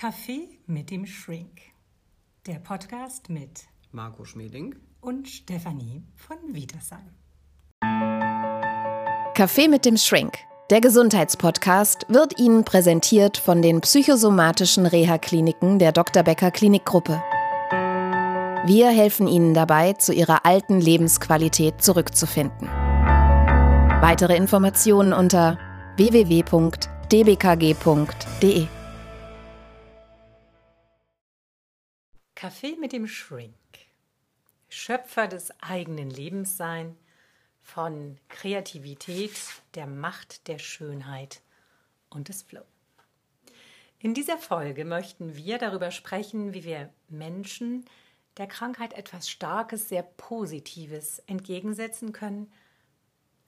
Kaffee mit dem Shrink. Der Podcast mit Marco Schmeling und Stefanie von Vitersheim. Kaffee mit dem Shrink. Der Gesundheitspodcast wird Ihnen präsentiert von den psychosomatischen Reha-Kliniken der Dr. Becker Klinikgruppe. Wir helfen Ihnen dabei, zu Ihrer alten Lebensqualität zurückzufinden. Weitere Informationen unter www.dbkg.de. Kaffee mit dem Shrink. Schöpfer des eigenen Lebens sein, von Kreativität, der Macht der Schönheit und des Flow. In dieser Folge möchten wir darüber sprechen, wie wir Menschen der Krankheit etwas Starkes, sehr Positives entgegensetzen können.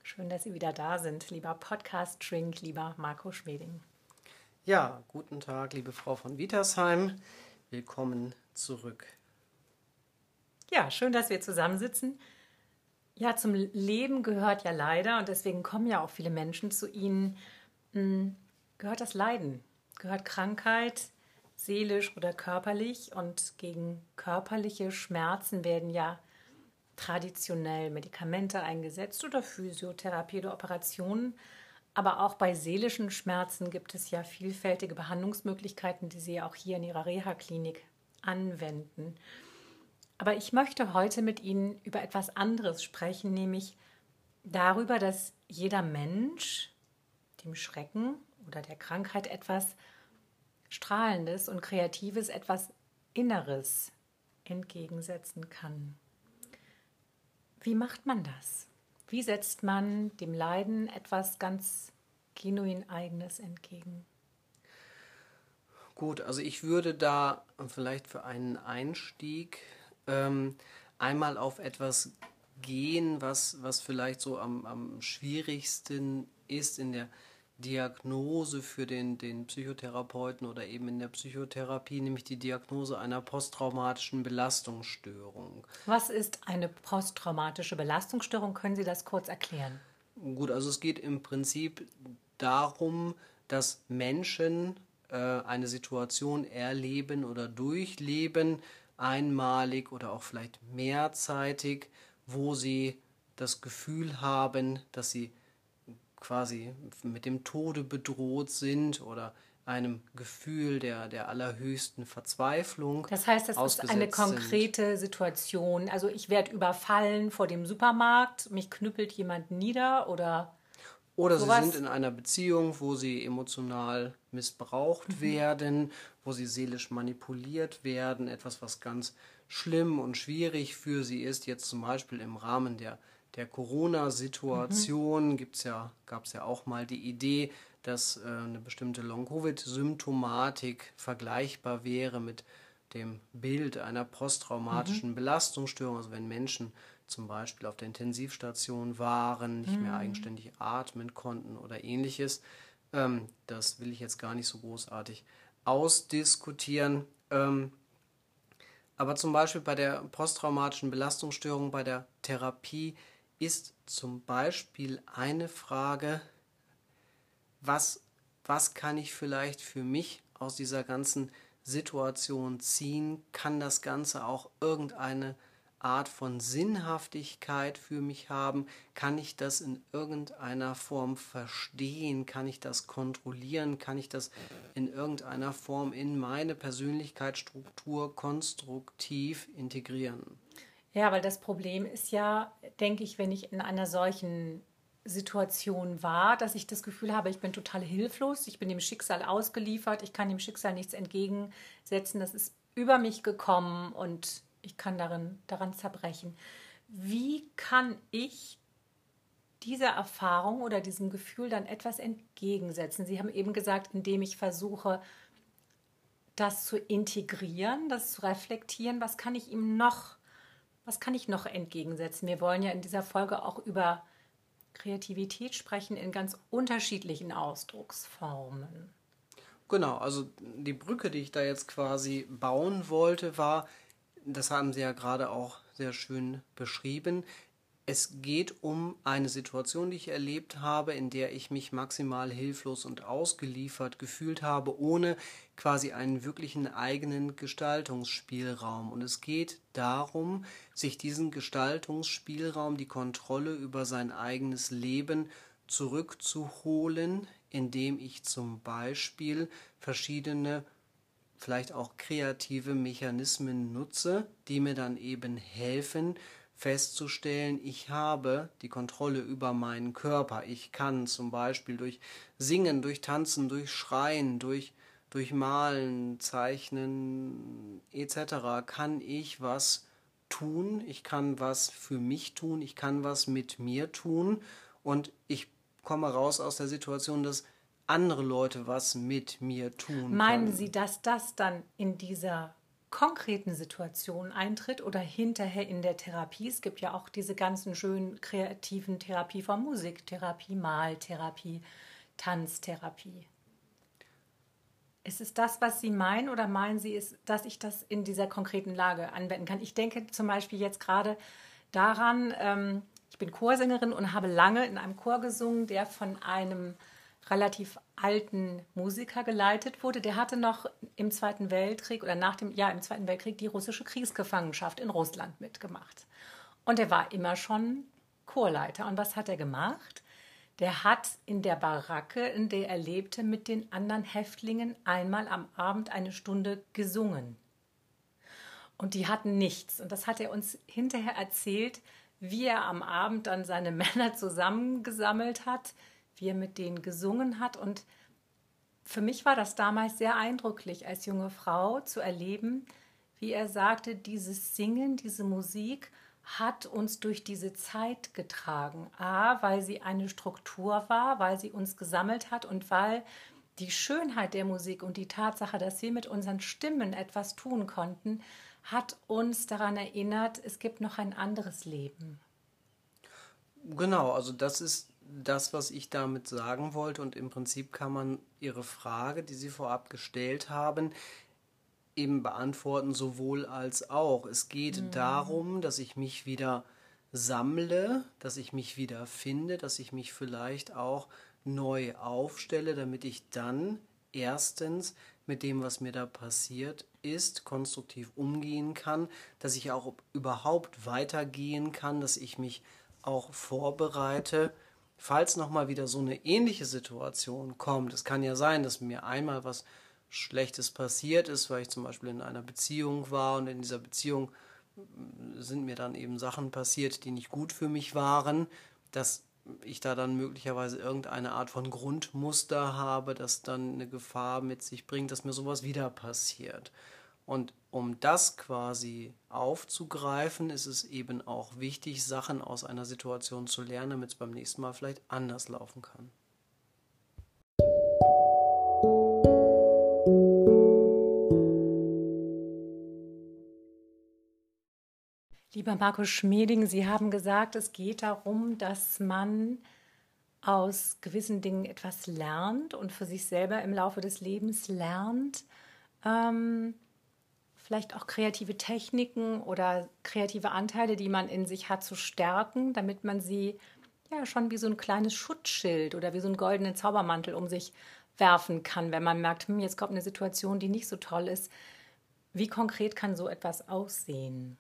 Schön, dass Sie wieder da sind, lieber Podcast-Shrink, lieber Marco Schweding. Ja, guten Tag, liebe Frau von Wietersheim. Willkommen zurück. Ja, schön, dass wir zusammensitzen. Ja, zum Leben gehört ja leider, und deswegen kommen ja auch viele Menschen zu Ihnen, hm, gehört das Leiden, gehört Krankheit, seelisch oder körperlich. Und gegen körperliche Schmerzen werden ja traditionell Medikamente eingesetzt oder Physiotherapie oder Operationen. Aber auch bei seelischen Schmerzen gibt es ja vielfältige Behandlungsmöglichkeiten, die Sie auch hier in Ihrer Reha-Klinik anwenden. Aber ich möchte heute mit Ihnen über etwas anderes sprechen, nämlich darüber, dass jeder Mensch dem Schrecken oder der Krankheit etwas Strahlendes und Kreatives, etwas Inneres entgegensetzen kann. Wie macht man das? Wie setzt man dem Leiden etwas ganz genuin Eigenes entgegen? Gut, also ich würde da vielleicht für einen Einstieg ähm, einmal auf etwas gehen, was, was vielleicht so am, am schwierigsten ist in der Diagnose für den, den Psychotherapeuten oder eben in der Psychotherapie, nämlich die Diagnose einer posttraumatischen Belastungsstörung. Was ist eine posttraumatische Belastungsstörung? Können Sie das kurz erklären? Gut, also es geht im Prinzip darum, dass Menschen äh, eine Situation erleben oder durchleben, einmalig oder auch vielleicht mehrzeitig, wo sie das Gefühl haben, dass sie quasi mit dem Tode bedroht sind oder einem Gefühl der, der allerhöchsten Verzweiflung. Das heißt, das ist eine konkrete sind. Situation. Also ich werde überfallen vor dem Supermarkt, mich knüppelt jemand nieder oder. Oder sowas. sie sind in einer Beziehung, wo sie emotional missbraucht mhm. werden, wo sie seelisch manipuliert werden, etwas, was ganz schlimm und schwierig für sie ist, jetzt zum Beispiel im Rahmen der der Corona-Situation mhm. ja, gab es ja auch mal die Idee, dass äh, eine bestimmte Long-Covid-Symptomatik vergleichbar wäre mit dem Bild einer posttraumatischen mhm. Belastungsstörung. Also wenn Menschen zum Beispiel auf der Intensivstation waren, nicht mhm. mehr eigenständig atmen konnten oder ähnliches. Ähm, das will ich jetzt gar nicht so großartig ausdiskutieren. Ähm, aber zum Beispiel bei der posttraumatischen Belastungsstörung, bei der Therapie ist zum Beispiel eine Frage, was, was kann ich vielleicht für mich aus dieser ganzen Situation ziehen? Kann das Ganze auch irgendeine Art von Sinnhaftigkeit für mich haben? Kann ich das in irgendeiner Form verstehen? Kann ich das kontrollieren? Kann ich das in irgendeiner Form in meine Persönlichkeitsstruktur konstruktiv integrieren? Ja, weil das Problem ist ja, denke ich, wenn ich in einer solchen Situation war, dass ich das Gefühl habe, ich bin total hilflos, ich bin dem Schicksal ausgeliefert, ich kann dem Schicksal nichts entgegensetzen, das ist über mich gekommen und ich kann darin, daran zerbrechen. Wie kann ich dieser Erfahrung oder diesem Gefühl dann etwas entgegensetzen? Sie haben eben gesagt, indem ich versuche, das zu integrieren, das zu reflektieren, was kann ich ihm noch was kann ich noch entgegensetzen? Wir wollen ja in dieser Folge auch über Kreativität sprechen in ganz unterschiedlichen Ausdrucksformen. Genau, also die Brücke, die ich da jetzt quasi bauen wollte, war, das haben Sie ja gerade auch sehr schön beschrieben, es geht um eine Situation, die ich erlebt habe, in der ich mich maximal hilflos und ausgeliefert gefühlt habe, ohne quasi einen wirklichen eigenen Gestaltungsspielraum. Und es geht darum, sich diesen Gestaltungsspielraum, die Kontrolle über sein eigenes Leben zurückzuholen, indem ich zum Beispiel verschiedene vielleicht auch kreative Mechanismen nutze, die mir dann eben helfen, festzustellen, ich habe die Kontrolle über meinen Körper. Ich kann zum Beispiel durch Singen, durch Tanzen, durch Schreien, durch, durch Malen, Zeichnen etc. kann ich was tun, ich kann was für mich tun, ich kann was mit mir tun und ich komme raus aus der Situation, dass andere Leute was mit mir tun. Meinen können. Sie, dass das dann in dieser konkreten Situation eintritt oder hinterher in der Therapie. Es gibt ja auch diese ganzen schönen kreativen Therapieformen, Musiktherapie, Maltherapie, Tanztherapie. Ist es das, was Sie meinen oder meinen Sie, dass ich das in dieser konkreten Lage anwenden kann? Ich denke zum Beispiel jetzt gerade daran, ähm, ich bin Chorsängerin und habe lange in einem Chor gesungen, der von einem relativ alten Musiker geleitet wurde. Der hatte noch im Zweiten Weltkrieg oder nach dem, ja, im Zweiten Weltkrieg die russische Kriegsgefangenschaft in Russland mitgemacht. Und er war immer schon Chorleiter. Und was hat er gemacht? Der hat in der Baracke, in der er lebte, mit den anderen Häftlingen einmal am Abend eine Stunde gesungen. Und die hatten nichts. Und das hat er uns hinterher erzählt, wie er am Abend dann seine Männer zusammengesammelt hat, wie er mit denen gesungen hat. Und für mich war das damals sehr eindrücklich, als junge Frau zu erleben, wie er sagte, dieses Singen, diese Musik hat uns durch diese Zeit getragen. A, weil sie eine Struktur war, weil sie uns gesammelt hat und weil die Schönheit der Musik und die Tatsache, dass wir mit unseren Stimmen etwas tun konnten, hat uns daran erinnert, es gibt noch ein anderes Leben. Genau, also das ist das, was ich damit sagen wollte. Und im Prinzip kann man Ihre Frage, die Sie vorab gestellt haben, eben beantworten, sowohl als auch. Es geht mhm. darum, dass ich mich wieder sammle, dass ich mich wieder finde, dass ich mich vielleicht auch neu aufstelle, damit ich dann erstens mit dem, was mir da passiert ist, konstruktiv umgehen kann, dass ich auch überhaupt weitergehen kann, dass ich mich auch vorbereite falls nochmal wieder so eine ähnliche Situation kommt, es kann ja sein, dass mir einmal was Schlechtes passiert ist, weil ich zum Beispiel in einer Beziehung war und in dieser Beziehung mm, sind mir dann eben Sachen passiert, die nicht gut für mich waren, dass ich da dann möglicherweise irgendeine Art von Grundmuster habe, das dann eine Gefahr mit sich bringt, dass mir sowas wieder passiert. Und um das quasi aufzugreifen, ist es eben auch wichtig, Sachen aus einer Situation zu lernen, damit es beim nächsten Mal vielleicht anders laufen kann. Lieber Markus Schmeding, Sie haben gesagt, es geht darum, dass man aus gewissen Dingen etwas lernt und für sich selber im Laufe des Lebens lernt. Ähm, vielleicht auch kreative Techniken oder kreative Anteile, die man in sich hat, zu stärken, damit man sie ja schon wie so ein kleines Schutzschild oder wie so einen goldenen Zaubermantel um sich werfen kann, wenn man merkt, hm, jetzt kommt eine Situation, die nicht so toll ist. Wie konkret kann so etwas aussehen?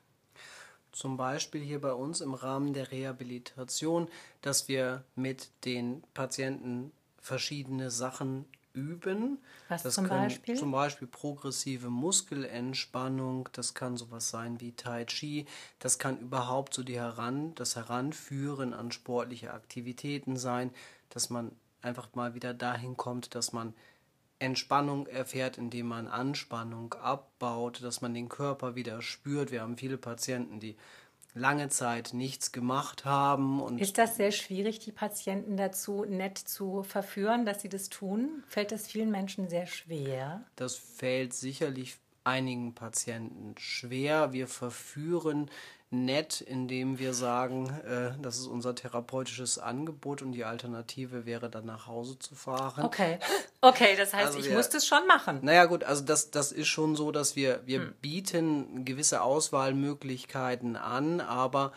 Zum Beispiel hier bei uns im Rahmen der Rehabilitation, dass wir mit den Patienten verschiedene Sachen üben. Was das zum Beispiel? Zum Beispiel progressive Muskelentspannung, das kann sowas sein wie Tai Chi, das kann überhaupt so die Heran, das Heranführen an sportliche Aktivitäten sein, dass man einfach mal wieder dahin kommt, dass man Entspannung erfährt, indem man Anspannung abbaut, dass man den Körper wieder spürt. Wir haben viele Patienten, die lange Zeit nichts gemacht haben. Und ist das sehr schwierig, die Patienten dazu nett zu verführen, dass sie das tun? Fällt das vielen Menschen sehr schwer? Das fällt sicherlich einigen Patienten schwer. Wir verführen nett, indem wir sagen, äh, das ist unser therapeutisches Angebot und die Alternative wäre dann nach Hause zu fahren. Okay, okay, das heißt, also ich wir, muss das schon machen. Naja gut, also das, das ist schon so, dass wir, wir hm. bieten gewisse Auswahlmöglichkeiten an, aber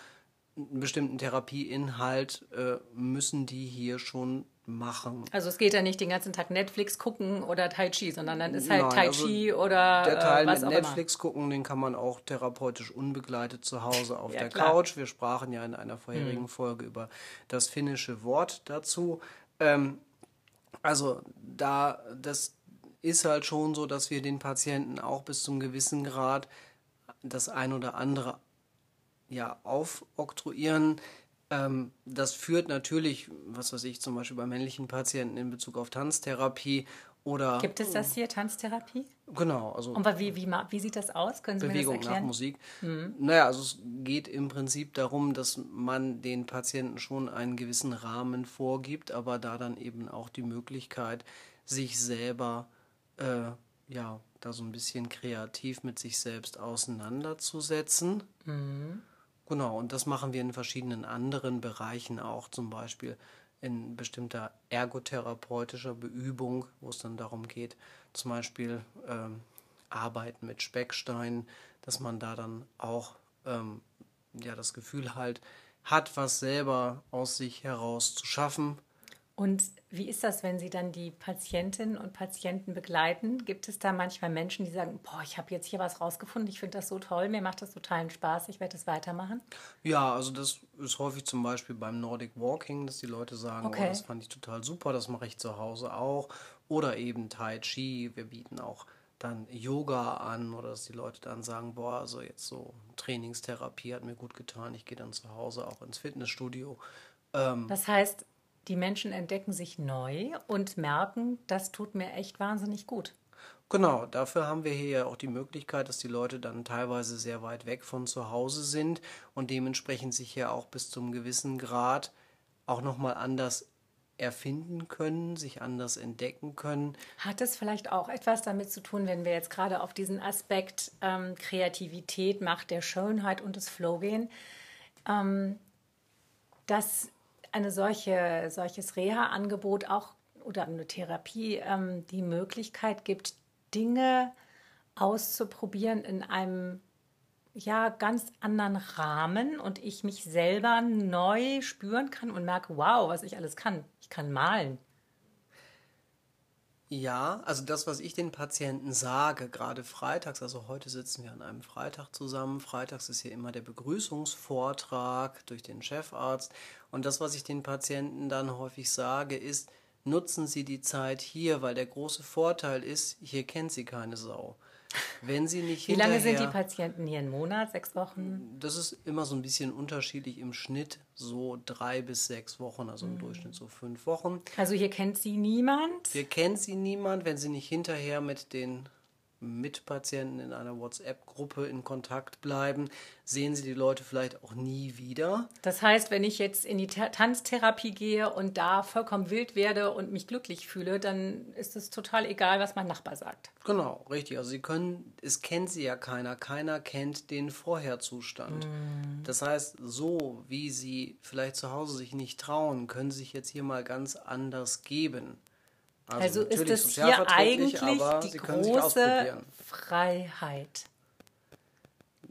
einen bestimmten Therapieinhalt äh, müssen die hier schon machen. Also es geht ja nicht den ganzen Tag Netflix gucken oder Tai Chi, sondern dann ist halt Nein, Tai also Chi oder der Teil äh, was mit Netflix immer. gucken, den kann man auch therapeutisch unbegleitet zu Hause auf ja, der klar. Couch. Wir sprachen ja in einer vorherigen hm. Folge über das finnische Wort dazu. Ähm, also da das ist halt schon so, dass wir den Patienten auch bis zum gewissen Grad das ein oder andere ja aufoktroyieren. Ähm, das führt natürlich, was weiß ich, zum Beispiel bei männlichen Patienten in Bezug auf Tanztherapie oder. Gibt es das hier, Tanztherapie? Genau. Also Und wie, wie, wie sieht das aus? Können Sie Bewegung mir das erklären? nach Musik. Mhm. Naja, also es geht im Prinzip darum, dass man den Patienten schon einen gewissen Rahmen vorgibt, aber da dann eben auch die Möglichkeit, sich selber, äh, ja, da so ein bisschen kreativ mit sich selbst auseinanderzusetzen. Mhm. Genau, und das machen wir in verschiedenen anderen Bereichen auch, zum Beispiel in bestimmter ergotherapeutischer Beübung, wo es dann darum geht, zum Beispiel ähm, Arbeiten mit Specksteinen, dass man da dann auch ähm, ja, das Gefühl halt hat, was selber aus sich heraus zu schaffen und wie ist das, wenn Sie dann die Patientinnen und Patienten begleiten? Gibt es da manchmal Menschen, die sagen, boah, ich habe jetzt hier was rausgefunden, ich finde das so toll, mir macht das totalen Spaß, ich werde das weitermachen? Ja, also das ist häufig zum Beispiel beim Nordic Walking, dass die Leute sagen, oh, okay. oh, das fand ich total super, das mache ich zu Hause auch. Oder eben Tai Chi, wir bieten auch dann Yoga an oder dass die Leute dann sagen, boah, also jetzt so Trainingstherapie hat mir gut getan, ich gehe dann zu Hause auch ins Fitnessstudio. Ähm, das heißt, die Menschen entdecken sich neu und merken, das tut mir echt wahnsinnig gut. Genau, dafür haben wir hier ja auch die Möglichkeit, dass die Leute dann teilweise sehr weit weg von zu Hause sind und dementsprechend sich ja auch bis zum gewissen Grad auch nochmal anders erfinden können, sich anders entdecken können. Hat es vielleicht auch etwas damit zu tun, wenn wir jetzt gerade auf diesen Aspekt ähm, Kreativität, Macht der Schönheit und des Flow gehen, ähm, dass eine solche, solches Reha-Angebot auch oder eine Therapie ähm, die Möglichkeit gibt, Dinge auszuprobieren in einem ja ganz anderen Rahmen und ich mich selber neu spüren kann und merke, wow, was ich alles kann. Ich kann malen. Ja, also das, was ich den Patienten sage, gerade freitags, also heute sitzen wir an einem Freitag zusammen. Freitags ist hier immer der Begrüßungsvortrag durch den Chefarzt. Und das, was ich den Patienten dann häufig sage, ist, nutzen Sie die Zeit hier, weil der große Vorteil ist, hier kennt Sie keine Sau. Wenn Sie nicht Wie lange sind die Patienten hier? Ein Monat, sechs Wochen? Das ist immer so ein bisschen unterschiedlich im Schnitt, so drei bis sechs Wochen, also im mhm. Durchschnitt so fünf Wochen. Also hier kennt Sie niemand? Hier kennt Sie niemand, wenn Sie nicht hinterher mit den Mitpatienten in einer WhatsApp-Gruppe in Kontakt bleiben, sehen sie die Leute vielleicht auch nie wieder. Das heißt, wenn ich jetzt in die Tanztherapie gehe und da vollkommen wild werde und mich glücklich fühle, dann ist es total egal, was mein Nachbar sagt. Genau, richtig. Also sie können, es kennt sie ja keiner. Keiner kennt den Vorherzustand. Mm. Das heißt, so wie sie vielleicht zu Hause sich nicht trauen, können sie sich jetzt hier mal ganz anders geben. Also, also ist das hier eigentlich die große Freiheit.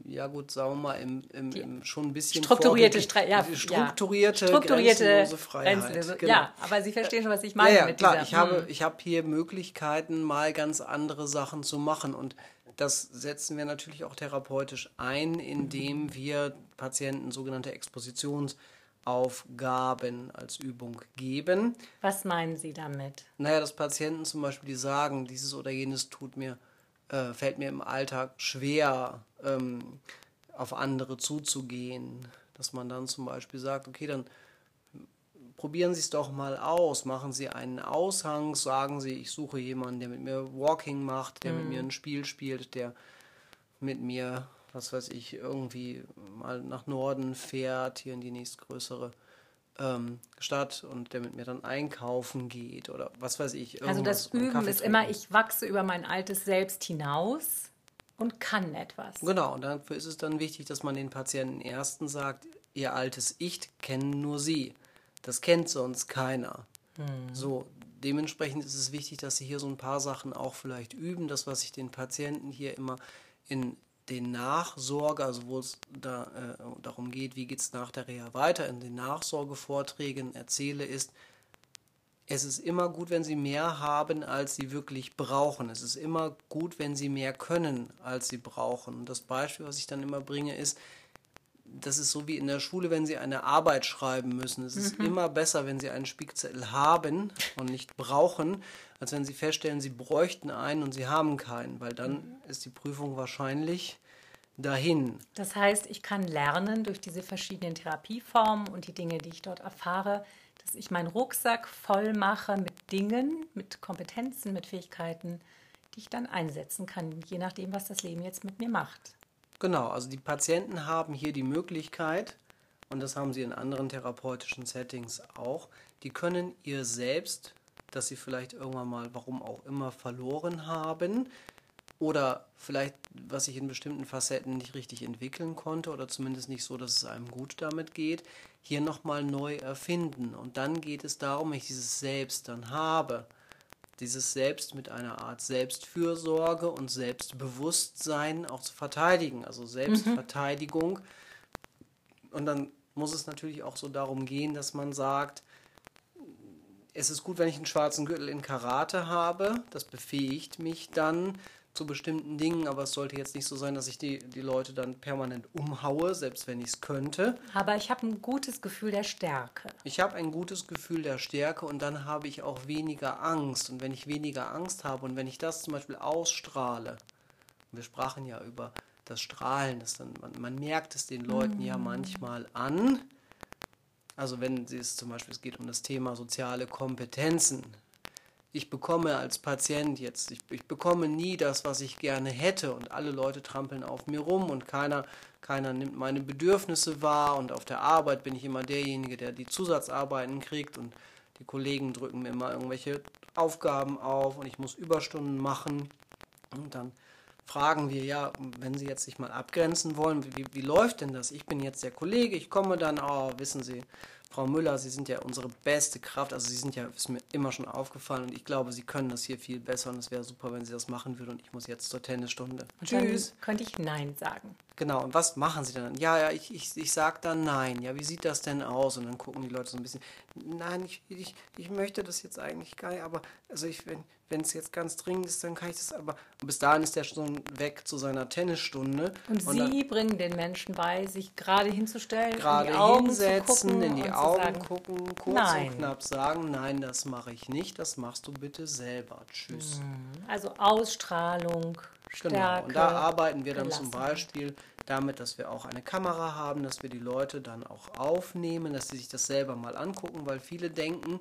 Ja gut, sagen wir mal, im, im, im schon ein bisschen strukturierte, Stre ja, strukturierte, strukturierte Freiheit. Genau. Ja, aber Sie verstehen schon, was ich meine. Ja, ja klar, dieser, ich, habe, hm. ich habe hier Möglichkeiten, mal ganz andere Sachen zu machen und das setzen wir natürlich auch therapeutisch ein, indem wir Patienten sogenannte Expositions- Aufgaben als Übung geben. Was meinen Sie damit? Naja, dass Patienten zum Beispiel, die sagen, dieses oder jenes tut mir, äh, fällt mir im Alltag schwer, ähm, auf andere zuzugehen. Dass man dann zum Beispiel sagt, okay, dann probieren Sie es doch mal aus. Machen Sie einen Aushang, sagen Sie, ich suche jemanden, der mit mir Walking macht, der mhm. mit mir ein Spiel spielt, der mit mir was weiß ich, irgendwie mal nach Norden fährt, hier in die nächstgrößere ähm, Stadt und der mit mir dann einkaufen geht oder was weiß ich. Also das Üben ist immer, ich wachse über mein altes Selbst hinaus und kann etwas. Genau, und dafür ist es dann wichtig, dass man den Patienten ersten sagt, ihr altes Ich kennen nur sie. Das kennt sonst keiner. Hm. So, dementsprechend ist es wichtig, dass sie hier so ein paar Sachen auch vielleicht üben. Das, was ich den Patienten hier immer in den Nachsorge, also wo es da, äh, darum geht, wie geht es nach der Reha weiter, in den Nachsorgevorträgen erzähle, ist, es ist immer gut, wenn Sie mehr haben, als Sie wirklich brauchen. Es ist immer gut, wenn Sie mehr können, als Sie brauchen. Und das Beispiel, was ich dann immer bringe, ist, das ist so wie in der Schule, wenn Sie eine Arbeit schreiben müssen. Es ist mhm. immer besser, wenn Sie einen Spickzettel haben und nicht brauchen, als wenn Sie feststellen, Sie bräuchten einen und Sie haben keinen, weil dann mhm. ist die Prüfung wahrscheinlich dahin. Das heißt, ich kann lernen durch diese verschiedenen Therapieformen und die Dinge, die ich dort erfahre, dass ich meinen Rucksack voll mache mit Dingen, mit Kompetenzen, mit Fähigkeiten, die ich dann einsetzen kann, je nachdem, was das Leben jetzt mit mir macht. Genau, also die Patienten haben hier die Möglichkeit, und das haben sie in anderen therapeutischen Settings auch, die können ihr selbst, das sie vielleicht irgendwann mal, warum auch immer, verloren haben, oder vielleicht, was sich in bestimmten Facetten nicht richtig entwickeln konnte oder zumindest nicht so, dass es einem gut damit geht, hier nochmal neu erfinden. Und dann geht es darum, wenn ich dieses Selbst dann habe, dieses Selbst mit einer Art Selbstfürsorge und Selbstbewusstsein auch zu verteidigen, also Selbstverteidigung. Mhm. Und dann muss es natürlich auch so darum gehen, dass man sagt, es ist gut, wenn ich einen schwarzen Gürtel in Karate habe, das befähigt mich dann zu bestimmten Dingen, aber es sollte jetzt nicht so sein, dass ich die, die Leute dann permanent umhaue, selbst wenn ich es könnte. Aber ich habe ein gutes Gefühl der Stärke. Ich habe ein gutes Gefühl der Stärke und dann habe ich auch weniger Angst. Und wenn ich weniger Angst habe und wenn ich das zum Beispiel ausstrahle, wir sprachen ja über das Strahlen, das dann, man, man merkt es den Leuten mhm. ja manchmal an. Also wenn es zum Beispiel, es geht um das Thema soziale Kompetenzen, ich bekomme als Patient jetzt, ich, ich, bekomme nie das, was ich gerne hätte und alle Leute trampeln auf mir rum und keiner, keiner nimmt meine Bedürfnisse wahr und auf der Arbeit bin ich immer derjenige, der die Zusatzarbeiten kriegt und die Kollegen drücken mir immer irgendwelche Aufgaben auf und ich muss Überstunden machen und dann fragen wir, ja, wenn Sie jetzt sich mal abgrenzen wollen, wie, wie läuft denn das? Ich bin jetzt der Kollege, ich komme dann, oh, wissen Sie, Frau Müller, Sie sind ja unsere beste Kraft. Also Sie sind ja, ist mir immer schon aufgefallen und ich glaube, Sie können das hier viel besser und es wäre super, wenn Sie das machen würden und ich muss jetzt zur Tennisstunde. Und Tschüss. könnte ich Nein sagen. Genau, und was machen Sie dann? Ja, ja, ich, ich, ich sage dann Nein. Ja, wie sieht das denn aus? Und dann gucken die Leute so ein bisschen, nein, ich, ich, ich möchte das jetzt eigentlich gar nicht, aber also ich, wenn, wenn es jetzt ganz dringend ist, dann kann ich das aber. Und bis dahin ist der schon weg zu seiner Tennisstunde. Und, und Sie bringen den Menschen bei, sich gerade hinzustellen, gerade in die Augen hinsetzen, in die Augen sagen, gucken, kurz nein. und knapp sagen, nein, das mache ich nicht, das machst du bitte selber. Tschüss. Mhm. Also Ausstrahlung, Stärke. Genau. Und da arbeiten wir dann zum Beispiel damit, dass wir auch eine Kamera haben, dass wir die Leute dann auch aufnehmen, dass sie sich das selber mal angucken, weil viele denken,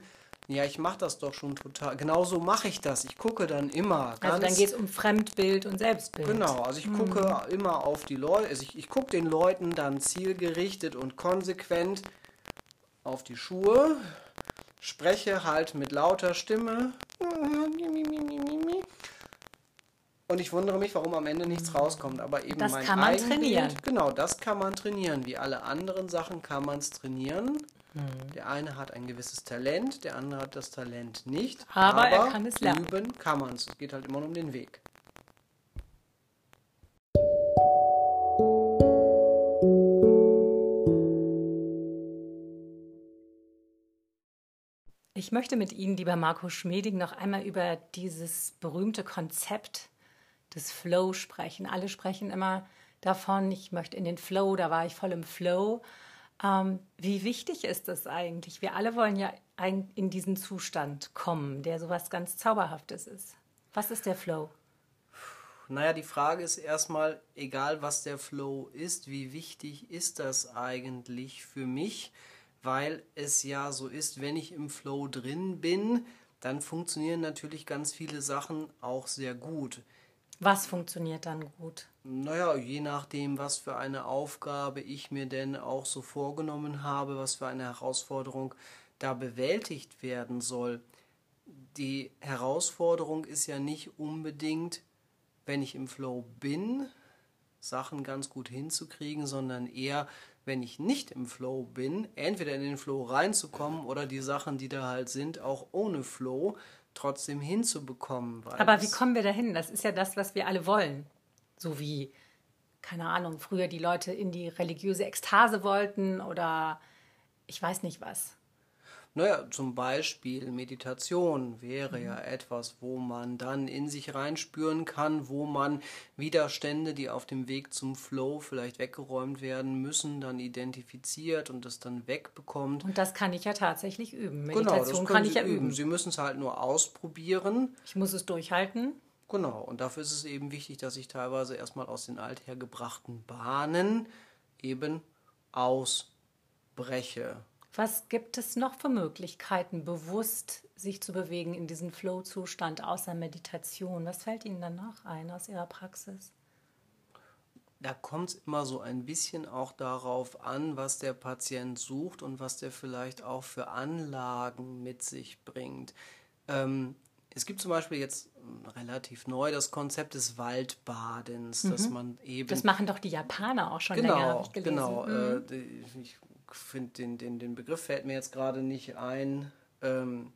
ja, ich mache das doch schon total. Genauso mache ich das. Ich gucke dann immer. also dann geht es um Fremdbild und Selbstbild. Genau, also ich mhm. gucke immer auf die Leute. Also ich, ich gucke den Leuten dann zielgerichtet und konsequent auf die Schuhe, spreche halt mit lauter Stimme. Und ich wundere mich, warum am Ende nichts rauskommt. Aber eben das mein kann man trainieren. Genau, das kann man trainieren. Wie alle anderen Sachen kann man es trainieren. Mhm. Der eine hat ein gewisses Talent, der andere hat das Talent nicht. Aber, aber er kann es lernen. Üben kann man es. Es geht halt immer nur um den Weg. Ich möchte mit Ihnen, lieber Marco Schmeding, noch einmal über dieses berühmte Konzept des Flow sprechen. Alle sprechen immer davon, ich möchte in den Flow, da war ich voll im Flow. Ähm, wie wichtig ist das eigentlich? Wir alle wollen ja in diesen Zustand kommen, der sowas ganz Zauberhaftes ist. Was ist der Flow? Naja, die Frage ist erstmal, egal was der Flow ist, wie wichtig ist das eigentlich für mich? Weil es ja so ist, wenn ich im Flow drin bin, dann funktionieren natürlich ganz viele Sachen auch sehr gut. Was funktioniert dann gut? Naja, je nachdem, was für eine Aufgabe ich mir denn auch so vorgenommen habe, was für eine Herausforderung da bewältigt werden soll. Die Herausforderung ist ja nicht unbedingt, wenn ich im Flow bin, Sachen ganz gut hinzukriegen, sondern eher, wenn ich nicht im Flow bin, entweder in den Flow reinzukommen oder die Sachen, die da halt sind, auch ohne Flow trotzdem hinzubekommen. Aber wie kommen wir dahin? Das ist ja das, was wir alle wollen. So wie keine Ahnung, früher die Leute in die religiöse Ekstase wollten oder ich weiß nicht was. Naja, zum Beispiel Meditation wäre mhm. ja etwas, wo man dann in sich reinspüren kann, wo man Widerstände, die auf dem Weg zum Flow vielleicht weggeräumt werden müssen, dann identifiziert und das dann wegbekommt. Und das kann ich ja tatsächlich üben. Meditation genau, kann ich ja üben. üben. Sie müssen es halt nur ausprobieren. Ich muss es durchhalten. Genau, und dafür ist es eben wichtig, dass ich teilweise erstmal aus den althergebrachten Bahnen eben ausbreche. Was gibt es noch für Möglichkeiten, bewusst sich zu bewegen in diesen Flow-Zustand außer Meditation? Was fällt Ihnen danach ein aus Ihrer Praxis? Da kommt es immer so ein bisschen auch darauf an, was der Patient sucht und was der vielleicht auch für Anlagen mit sich bringt. Ähm, es gibt zum Beispiel jetzt relativ neu das Konzept des Waldbadens, mhm. dass man eben. Das machen doch die Japaner auch schon genau, länger. Genau, mhm. äh, ich finde den, den, den Begriff fällt mir jetzt gerade nicht ein. Ähm,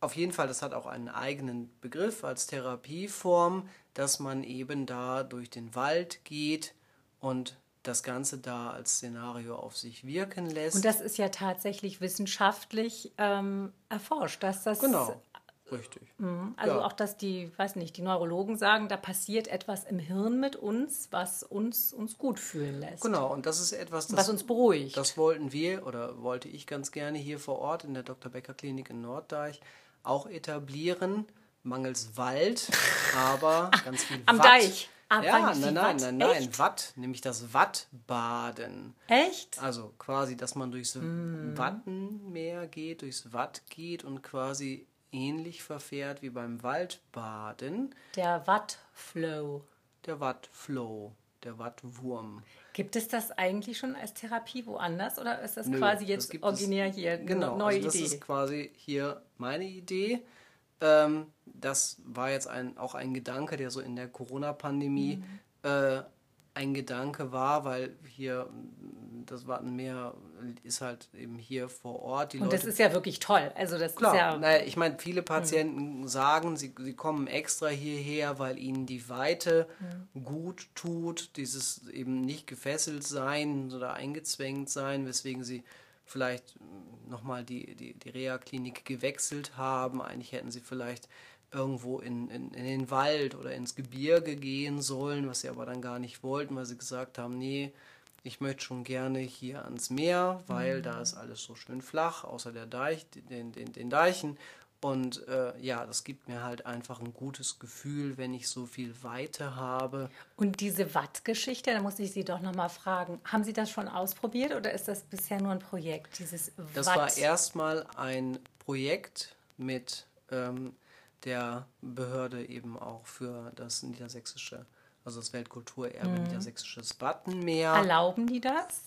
auf jeden Fall, das hat auch einen eigenen Begriff als Therapieform, dass man eben da durch den Wald geht und das Ganze da als Szenario auf sich wirken lässt. Und das ist ja tatsächlich wissenschaftlich ähm, erforscht, dass das genau. Richtig. Mhm. Also ja. auch, dass die, weiß nicht, die Neurologen sagen, da passiert etwas im Hirn mit uns, was uns, uns gut fühlen lässt. Genau, und das ist etwas, das, was uns beruhigt. Das wollten wir oder wollte ich ganz gerne hier vor Ort in der Dr. Becker Klinik in Norddeich auch etablieren, mangels Wald, aber ganz viel Am Watt. Deich. Ah, ja, nein, nein, nein, nein, nein, Watt, nämlich das Wattbaden. Echt? Also quasi, dass man durchs mm. Wattenmeer geht, durchs Watt geht und quasi ähnlich verfährt wie beim Waldbaden. Der Wattflow. Der Wattflow, der Wattwurm. Gibt es das eigentlich schon als Therapie woanders oder ist das Nö, quasi jetzt das originär es, hier genau, neue also das Idee? Das ist quasi hier meine Idee. Ähm, das war jetzt ein, auch ein Gedanke, der so in der Corona-Pandemie mhm. äh, ein Gedanke war, weil hier das Wattenmeer ist halt eben hier vor Ort. Die und Leute, das ist ja wirklich toll. Also das klar, ist ja. Naja, ich meine, viele Patienten mhm. sagen, sie, sie kommen extra hierher, weil ihnen die Weite mhm. gut tut, dieses eben nicht gefesselt sein oder eingezwängt sein, weswegen sie vielleicht nochmal die, die, die Reha-Klinik gewechselt haben. Eigentlich hätten sie vielleicht irgendwo in, in, in den Wald oder ins Gebirge gehen sollen, was sie aber dann gar nicht wollten, weil sie gesagt haben, nee, ich möchte schon gerne hier ans Meer, weil mhm. da ist alles so schön flach, außer der Deich, den, den, den Deichen. Und äh, ja, das gibt mir halt einfach ein gutes Gefühl, wenn ich so viel Weite habe. Und diese Watt-Geschichte, da muss ich Sie doch nochmal fragen, haben Sie das schon ausprobiert oder ist das bisher nur ein Projekt, dieses Watt? Das war erstmal ein Projekt mit ähm, der Behörde eben auch für das niedersächsische, also das Weltkulturerbe mhm. niedersächsisches Wattenmeer. Erlauben die das?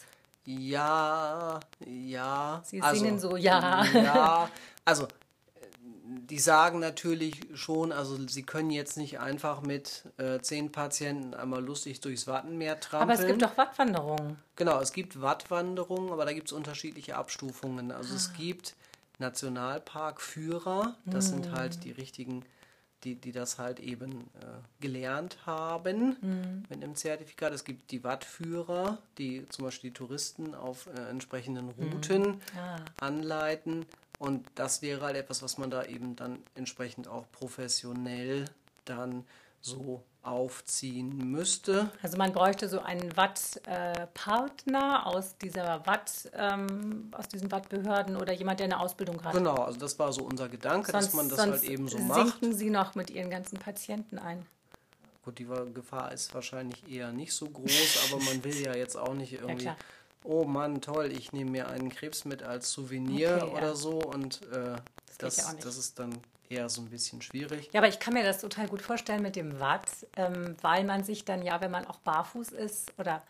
Ja, ja. Sie also, singen so, ja. Ja, also die sagen natürlich schon, also sie können jetzt nicht einfach mit äh, zehn Patienten einmal lustig durchs Wattenmeer trampeln. Aber es gibt doch Wattwanderungen. Genau, es gibt Wattwanderungen, aber da gibt es unterschiedliche Abstufungen. Also ah. es gibt Nationalparkführer. Das mhm. sind halt die richtigen, die, die das halt eben äh, gelernt haben mhm. mit einem Zertifikat. Es gibt die Wattführer, die zum Beispiel die Touristen auf äh, entsprechenden mhm. Routen mhm. ah. anleiten. Und das wäre halt etwas, was man da eben dann entsprechend auch professionell dann so aufziehen müsste. Also man bräuchte so einen Watt-Partner aus dieser Watt, ähm, aus diesen Wattbehörden oder jemand, der eine Ausbildung hat. Genau, also das war so unser Gedanke, sonst, dass man das halt eben so macht. sinken Sie noch mit Ihren ganzen Patienten ein. Gut, die Gefahr ist wahrscheinlich eher nicht so groß, aber man will ja jetzt auch nicht irgendwie, ja, oh Mann, toll, ich nehme mir einen Krebs mit als Souvenir okay, oder ja. so und äh, das, das, ja das ist dann eher so ein bisschen schwierig. Ja, aber ich kann mir das total gut vorstellen mit dem Watt, ähm, weil man sich dann ja, wenn man auch barfuß ist oder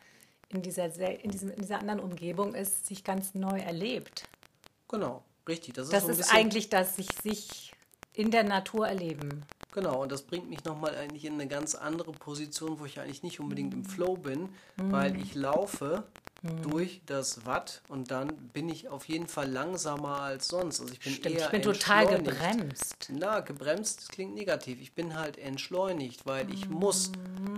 in dieser, in, diesem, in dieser anderen Umgebung ist, sich ganz neu erlebt. Genau, richtig. Das ist, das so ist eigentlich das sich, sich in der Natur erleben. Genau, und das bringt mich nochmal eigentlich in eine ganz andere Position, wo ich eigentlich nicht unbedingt im Flow bin, mhm. weil ich laufe mhm. durch das Watt und dann bin ich auf jeden Fall langsamer als sonst. Also ich bin Stimmt, eher ich bin total gebremst. Na, gebremst das klingt negativ. Ich bin halt entschleunigt, weil ich mhm. muss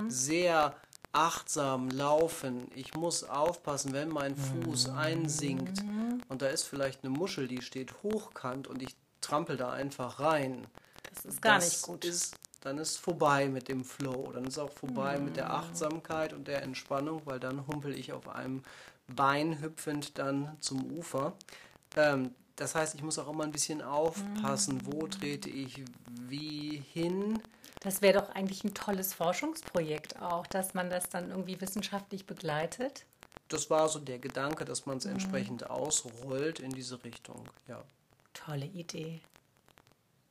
sehr achtsam laufen. Ich muss aufpassen, wenn mein Fuß einsinkt und da ist vielleicht eine Muschel, die steht hochkant und ich trampel da einfach rein. Das ist gar das nicht gut. Ist, dann ist vorbei mit dem Flow. Dann ist auch vorbei mit der Achtsamkeit und der Entspannung, weil dann humpel ich auf einem Bein hüpfend dann zum Ufer. Ähm, das heißt, ich muss auch immer ein bisschen aufpassen, wo trete ich wie hin. Das wäre doch eigentlich ein tolles Forschungsprojekt auch, dass man das dann irgendwie wissenschaftlich begleitet. Das war so der Gedanke, dass man es entsprechend ausrollt in diese Richtung. Ja. Tolle Idee.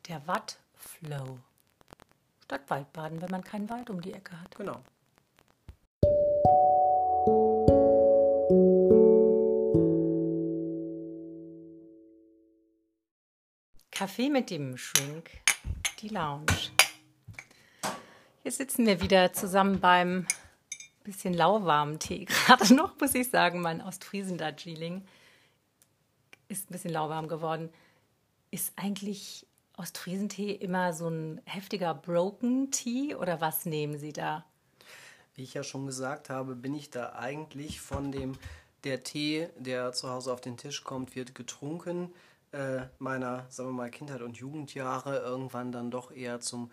Der Wattflow. Statt Waldbaden, wenn man keinen Wald um die Ecke hat. Genau. Kaffee mit dem Shrink, die Lounge. Hier sitzen wir wieder zusammen beim bisschen lauwarmen Tee. Gerade noch, muss ich sagen, mein Ostfriesen Darjeeling ist ein bisschen lauwarm geworden. Ist eigentlich Ostfriesentee immer so ein heftiger Broken Tea oder was nehmen Sie da? Wie ich ja schon gesagt habe, bin ich da eigentlich von dem, der Tee, der zu Hause auf den Tisch kommt, wird getrunken, äh, meiner, sagen wir mal, Kindheit und Jugendjahre irgendwann dann doch eher zum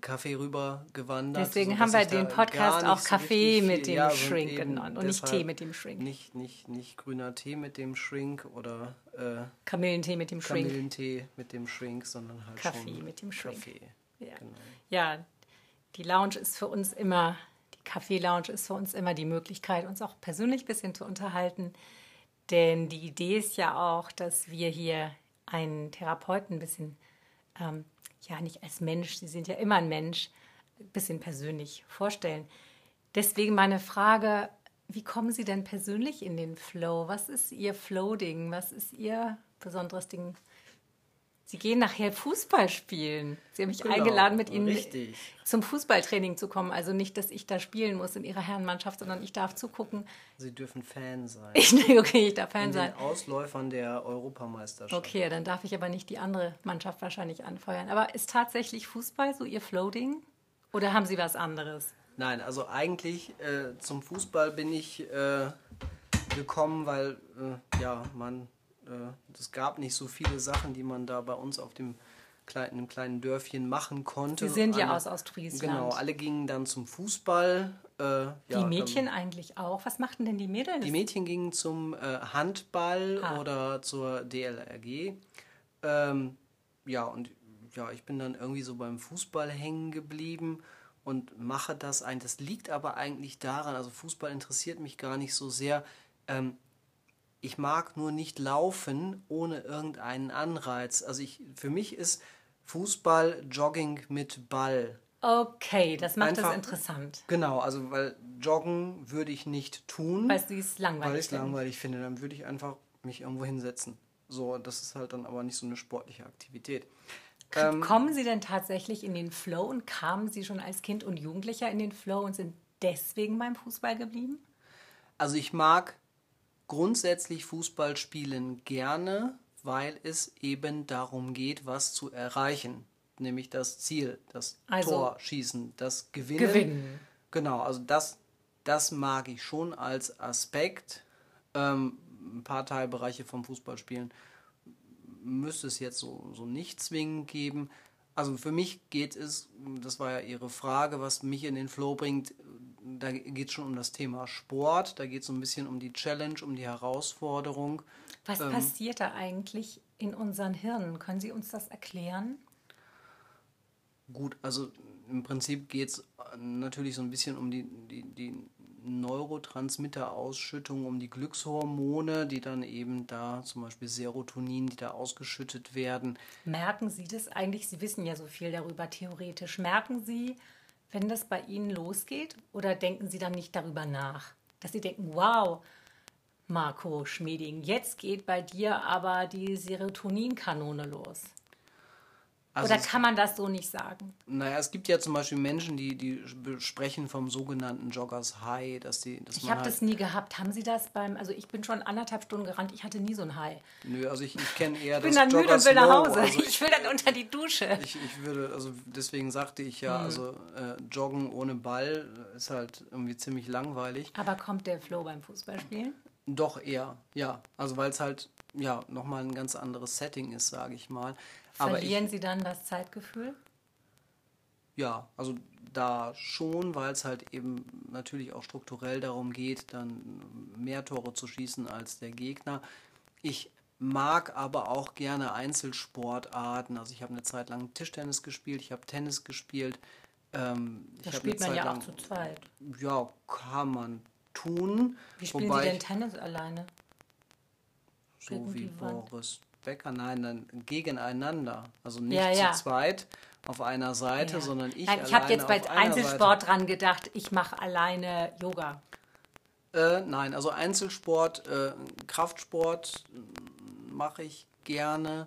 Kaffee rüber gewandert. Deswegen haben wir den Podcast auch so Kaffee mit dem ja, Shrink genannt und nicht Tee mit dem Shrink. Nicht, nicht, nicht grüner Tee mit dem Shrink oder äh, Kamillentee mit dem Shrink. Kamillentee mit dem Shrink, sondern halt Kaffee mit dem Shrink. Kaffee. Ja. Genau. ja, die Lounge ist für uns immer, die Kaffee-Lounge ist für uns immer die Möglichkeit, uns auch persönlich ein bisschen zu unterhalten. Denn die Idee ist ja auch, dass wir hier einen Therapeuten ein bisschen ähm, ja nicht als Mensch, Sie sind ja immer ein Mensch, ein bisschen persönlich vorstellen. Deswegen meine Frage, wie kommen Sie denn persönlich in den Flow? Was ist Ihr Flow-Ding? Was ist Ihr besonderes Ding? Sie gehen nachher Fußball spielen. Sie haben mich Genau, eingeladen, mit Ihnen richtig. zum Fußballtraining zu kommen. Also nicht, dass ich da spielen muss in Ihrer Herrenmannschaft, sondern ich darf zugucken. Sie dürfen Fan sein. Ich, okay, ich darf Fan in sein. den Ausläufern der Europameisterschaft. Okay, dann darf ich aber nicht die andere Mannschaft wahrscheinlich anfeuern. Aber ist tatsächlich Fußball so Ihr Floating? Oder haben Sie was anderes? Nein, also eigentlich äh, zum Fußball bin ich äh, gekommen, weil äh, ja man es gab nicht so viele Sachen, die man da bei uns auf dem kleinen, kleinen Dörfchen machen konnte. Sie sind ja alle, aus Ostfriesland. Genau, alle gingen dann zum Fußball. Äh, ja, die Mädchen eigentlich auch. Was machten denn die Mädels? Die Mädchen gingen zum äh, Handball Ah. oder zur DLRG. Ähm, ja, und ja, ich bin dann irgendwie so beim Fußball hängen geblieben und mache das ein. Das liegt aber eigentlich daran, also Fußball interessiert mich gar nicht so sehr. Ähm, ich mag nur nicht laufen ohne irgendeinen Anreiz. Also ich, für mich ist Fußball Jogging mit Ball. Okay, das macht Einfach- das interessant. Genau, also weil Joggen würde ich nicht tun. Weil es langweilig Weil ich es langweilig finde, dann würde ich einfach mich irgendwo hinsetzen. So, das ist halt dann aber nicht so eine sportliche Aktivität. Ähm, Kommen Sie denn tatsächlich in den Flow und kamen Sie schon als Kind und Jugendlicher in den Flow und sind deswegen beim Fußball geblieben? Also ich mag grundsätzlich Fußball spielen gerne, weil es eben darum geht, was zu erreichen. Nämlich das Ziel, das Also- Tor schießen, das Gewinnen. Gewinnen. Genau, also das, das mag ich schon als Aspekt. Ähm, ein paar Teilbereiche vom Fußballspielen müsste es jetzt so, so nicht zwingend geben. Also für mich geht es, das war ja Ihre Frage, was mich in den Flow bringt, da geht es schon um das Thema Sport, da geht es so ein bisschen um die Challenge, um die Herausforderung. Was Ähm. passiert da eigentlich in unseren Hirnen? Können Sie uns das erklären? Gut, also im Prinzip geht es natürlich so ein bisschen um die, die, die Neurotransmitterausschüttung, um die Glückshormone, die dann eben da, zum Beispiel Serotonin, die da ausgeschüttet werden. Merken Sie das eigentlich? Sie wissen ja so viel darüber theoretisch. Merken Sie, wenn das bei Ihnen losgeht? Oder denken Sie dann nicht darüber nach? Dass Sie denken, wow, Marco Schmieding, jetzt geht bei dir aber die Serotoninkanone los. Also Oder kann man das so nicht sagen? Naja, es gibt ja zum Beispiel Menschen, die, die sprechen vom sogenannten Joggers High, dass die. Dass ich habe halt das nie gehabt. Haben Sie das beim? Also ich bin schon anderthalb Stunden gerannt. Ich hatte nie so ein High. Nö, also ich, ich kenne eher ich das. Ich bin dann müde und will nach Hause. Also ich, ich, will dann unter die Dusche. Ich, ich würde, also deswegen sagte ich ja, hm. also äh, Joggen ohne Ball ist halt irgendwie ziemlich langweilig. Aber kommt der Flow beim Fußballspielen? Doch eher, ja. Also weil es halt ja nochmal ein ganz anderes Setting ist, sage ich mal. Verlieren ich, Sie dann das Zeitgefühl? Ja, also da schon, weil es halt eben natürlich auch strukturell darum geht, dann mehr Tore zu schießen als der Gegner. Ich mag aber auch gerne Einzelsportarten. Also ich habe eine Zeit lang Tischtennis gespielt, ich habe Tennis gespielt. Ähm, das spielt man ja lang, auch zu zweit. Ja, kann man tun. Wie spielen Sie denn Tennis alleine? So wie Boris Nein, dann gegeneinander. Also nicht ja, ja. zu zweit auf einer Seite, ja. sondern ich nein, Ich habe jetzt bei Einzelsport Seite. dran gedacht, ich mache alleine Yoga. Äh, nein, also Einzelsport, äh, Kraftsport mache ich gerne.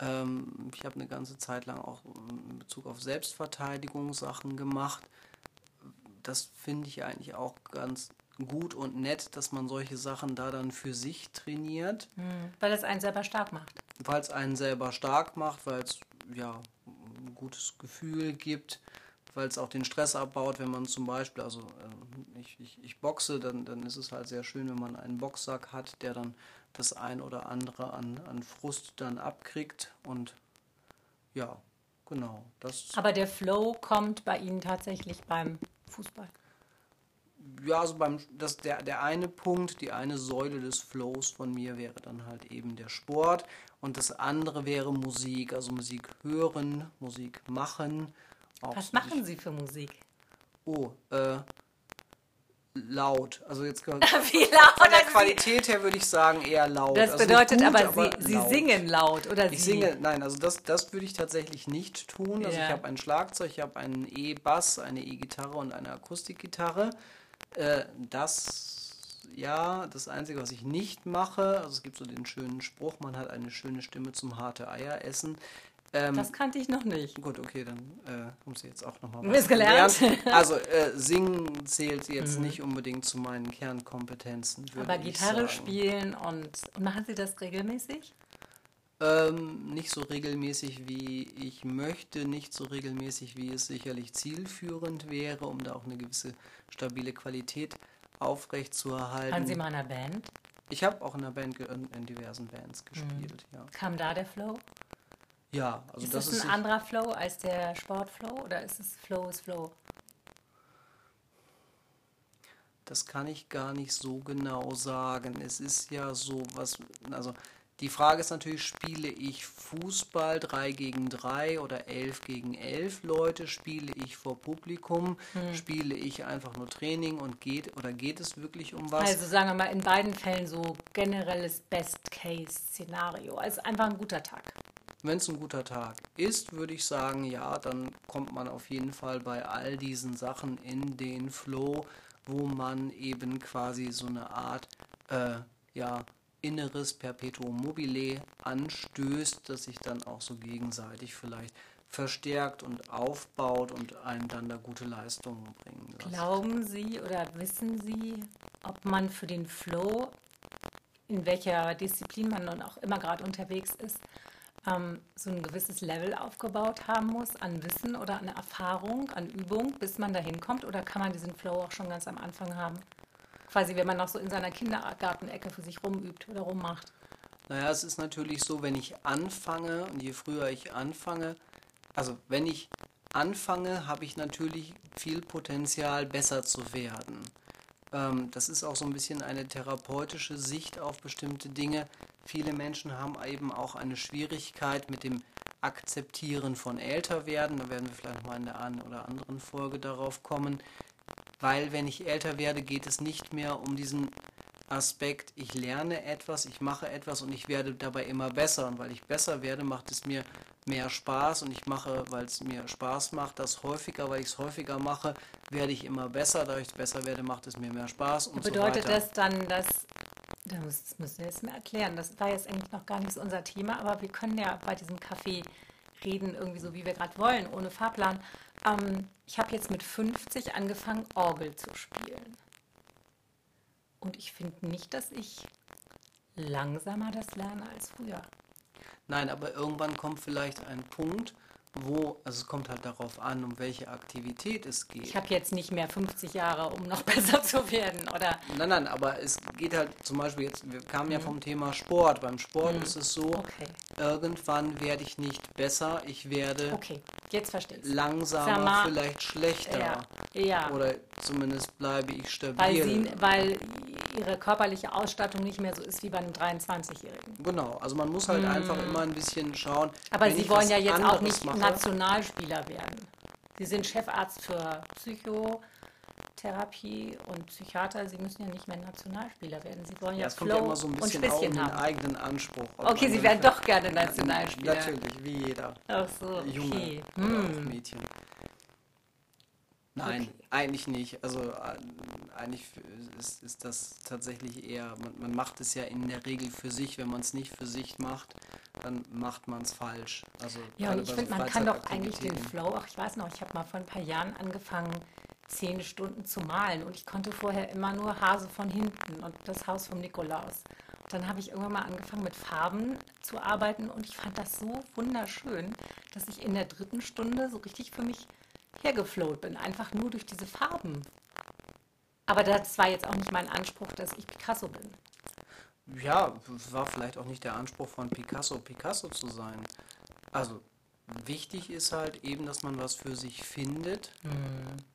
Ähm, ich habe eine ganze Zeit lang auch in Bezug auf Selbstverteidigung Sachen gemacht. Das finde ich eigentlich auch ganz gut und nett, dass man solche Sachen da dann für sich trainiert. Mhm, weil es einen selber stark macht. Weil es einen selber stark macht, weil es ja ein gutes Gefühl gibt, weil es auch den Stress abbaut, wenn man zum Beispiel, also äh, ich, ich, ich boxe, dann, dann ist es halt sehr schön, wenn man einen Boxsack hat, der dann das ein oder andere an, an Frust dann abkriegt und ja, genau. Das Aber der Flow kommt bei Ihnen tatsächlich beim Fußball ja, also beim, das, der, der eine Punkt, die eine Säule des Flows von mir wäre dann halt eben der Sport und das andere wäre Musik, also Musik hören, Musik machen. Was machen Sie für Musik? Oh, äh, laut. Also jetzt Wie laut? Von der Qualität her würde ich sagen eher laut. Das also bedeutet gut, aber, Sie, Sie laut. singen laut oder Ich singe, nein, also das, das würde ich tatsächlich nicht tun. Also ja. ich habe ein Schlagzeug, ich habe einen E-Bass, eine E-Gitarre und eine Akustikgitarre. Äh, das, ja, das Einzige, was ich nicht mache, also es gibt so den schönen Spruch, man hat eine schöne Stimme zum harte Eier essen. Ähm, das kannte ich noch nicht. Gut, okay, dann äh, haben Sie jetzt auch nochmal was gelernt. gelernt. Also äh, Singen zählt jetzt mhm. nicht unbedingt zu meinen Kernkompetenzen. Aber Gitarre spielen und, und machen Sie das regelmäßig? Ähm, nicht so regelmäßig, wie ich möchte, nicht so regelmäßig, wie es sicherlich zielführend wäre, um da auch eine gewisse stabile Qualität aufrechtzuerhalten. Waren Sie mal in einer Band? Ich habe auch in einer Band, in diversen Bands gespielt, mhm. ja. Kam da der Flow? Ja, also ist das, das ist ein anderer Flow als der Sportflow oder ist es Flow ist Flow? Das kann ich gar nicht so genau sagen. Es ist ja so was, also die Frage ist natürlich, spiele ich Fußball 3 gegen 3 oder 11 gegen 11 Leute? Spiele ich vor Publikum? Hm. Spiele ich einfach nur Training und geht oder geht es wirklich um was? Also sagen wir mal in beiden Fällen so generelles Best-Case-Szenario. Also einfach ein guter Tag. Wenn es ein guter Tag ist, würde ich sagen, ja, dann kommt man auf jeden Fall bei all diesen Sachen in den Flow, wo man eben quasi so eine Art, äh, ja, inneres Perpetuum mobile anstößt, das sich dann auch so gegenseitig vielleicht verstärkt und aufbaut und einem dann da gute Leistungen bringen lässt. Glauben Sie oder wissen Sie, ob man für den Flow, in welcher Disziplin man nun auch immer gerade unterwegs ist, ähm, so ein gewisses Level aufgebaut haben muss an Wissen oder an Erfahrung, an Übung, bis man dahin kommt? Oder kann man diesen Flow auch schon ganz am Anfang haben? Quasi, wenn man noch so in seiner Kindergartenecke für sich rumübt oder rummacht. Naja, es ist natürlich so, wenn ich anfange und je früher ich anfange, also wenn ich anfange, habe ich natürlich viel Potenzial, besser zu werden. Ähm, das ist auch so ein bisschen eine therapeutische Sicht auf bestimmte Dinge. Viele Menschen haben eben auch eine Schwierigkeit mit dem Akzeptieren von Älterwerden. Da werden wir vielleicht mal in der einen oder anderen Folge darauf kommen weil wenn ich älter werde, geht es nicht mehr um diesen Aspekt, ich lerne etwas, ich mache etwas und ich werde dabei immer besser. Und weil ich besser werde, macht es mir mehr Spaß und ich mache, weil es mir Spaß macht, das häufiger, weil ich es häufiger mache, werde ich immer besser. Da ich besser werde, macht es mir mehr Spaß und Bedeutet so das dann, dass, das müssen wir jetzt mal erklären, das war jetzt eigentlich noch gar nicht so unser Thema, aber wir können ja bei diesem Kaffee reden irgendwie so, wie wir gerade wollen, ohne Fahrplan. Ähm, ich habe jetzt mit 50 angefangen, Orgel zu spielen. Und ich finde nicht, dass ich langsamer das lerne als früher. Nein, aber irgendwann kommt vielleicht ein Punkt, wo, also es kommt halt darauf an, um welche Aktivität es geht. Ich habe jetzt nicht mehr 50 Jahre, um noch besser zu werden, oder? Nein, nein, aber es geht halt zum Beispiel jetzt, wir kamen mhm. ja vom Thema Sport. Beim Sport mhm. ist es so, okay. irgendwann werde ich nicht besser, ich werde okay. Jetzt langsamer, mal, vielleicht schlechter. Ja. ja. Oder zumindest bleibe ich stabil. Weil, sie, weil ihre körperliche Ausstattung nicht mehr so ist wie bei einem 23-Jährigen. Genau, also man muss halt mhm. einfach immer ein bisschen schauen. Aber Sie wollen ja jetzt auch nicht mache. Nationalspieler werden. Sie sind Chefarzt für Psychotherapie und Psychiater. Sie müssen ja nicht mehr Nationalspieler werden. Sie wollen ja, ja kommt ja so ein bisschen auf den eigenen Anspruch. Okay, Sie werden doch gerne Nationalspieler. Natürlich, wie jeder. Ach so, okay. Junge hm. Mädchen. Nein, okay. eigentlich nicht. Also äh, eigentlich ist, ist das tatsächlich eher, man, man, macht es ja in der Regel für sich. Wenn man es nicht für sich macht, dann macht man es falsch. Also ja, und ich finde, man kann doch eigentlich den Flow, ach ich weiß noch, ich habe mal vor ein paar Jahren angefangen, zehn Stunden zu malen und ich konnte vorher immer nur Hase von hinten und das Haus vom Nikolaus. Und dann habe ich irgendwann mal angefangen mit Farben zu arbeiten und ich fand das so wunderschön, dass ich in der dritten Stunde so richtig für mich hergeflowt bin, einfach nur durch diese Farben. Aber das war jetzt auch nicht mein Anspruch, dass ich Picasso bin. Ja, war vielleicht auch nicht der Anspruch von Picasso, Picasso zu sein. Also wichtig ist halt eben, dass man was für sich findet, mhm.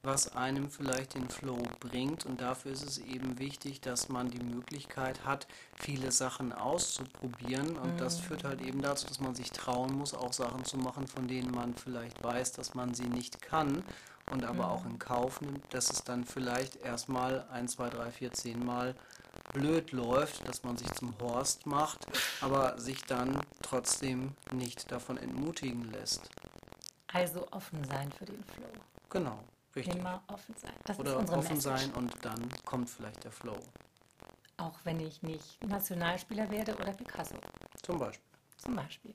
was einem vielleicht den Flow bringt. Und dafür ist es eben wichtig, dass man die Möglichkeit hat, viele Sachen auszuprobieren. Und mhm. das führt halt eben dazu, dass man sich trauen muss, auch Sachen zu machen, von denen man vielleicht weiß, dass man sie nicht kann. Und aber mhm. auch in Kauf nimmt, dass es dann vielleicht erstmal ein, zwei, drei, vier, zehn Mal blöd läuft, dass man sich zum Horst macht, aber sich dann trotzdem nicht davon entmutigen lässt. Also offen sein für den Flow. Genau, richtig. Immer offen sein. Das Oder offen Message. sein und dann kommt vielleicht der Flow. Auch wenn ich nicht Nationalspieler werde oder Picasso. Zum Beispiel. Zum Beispiel.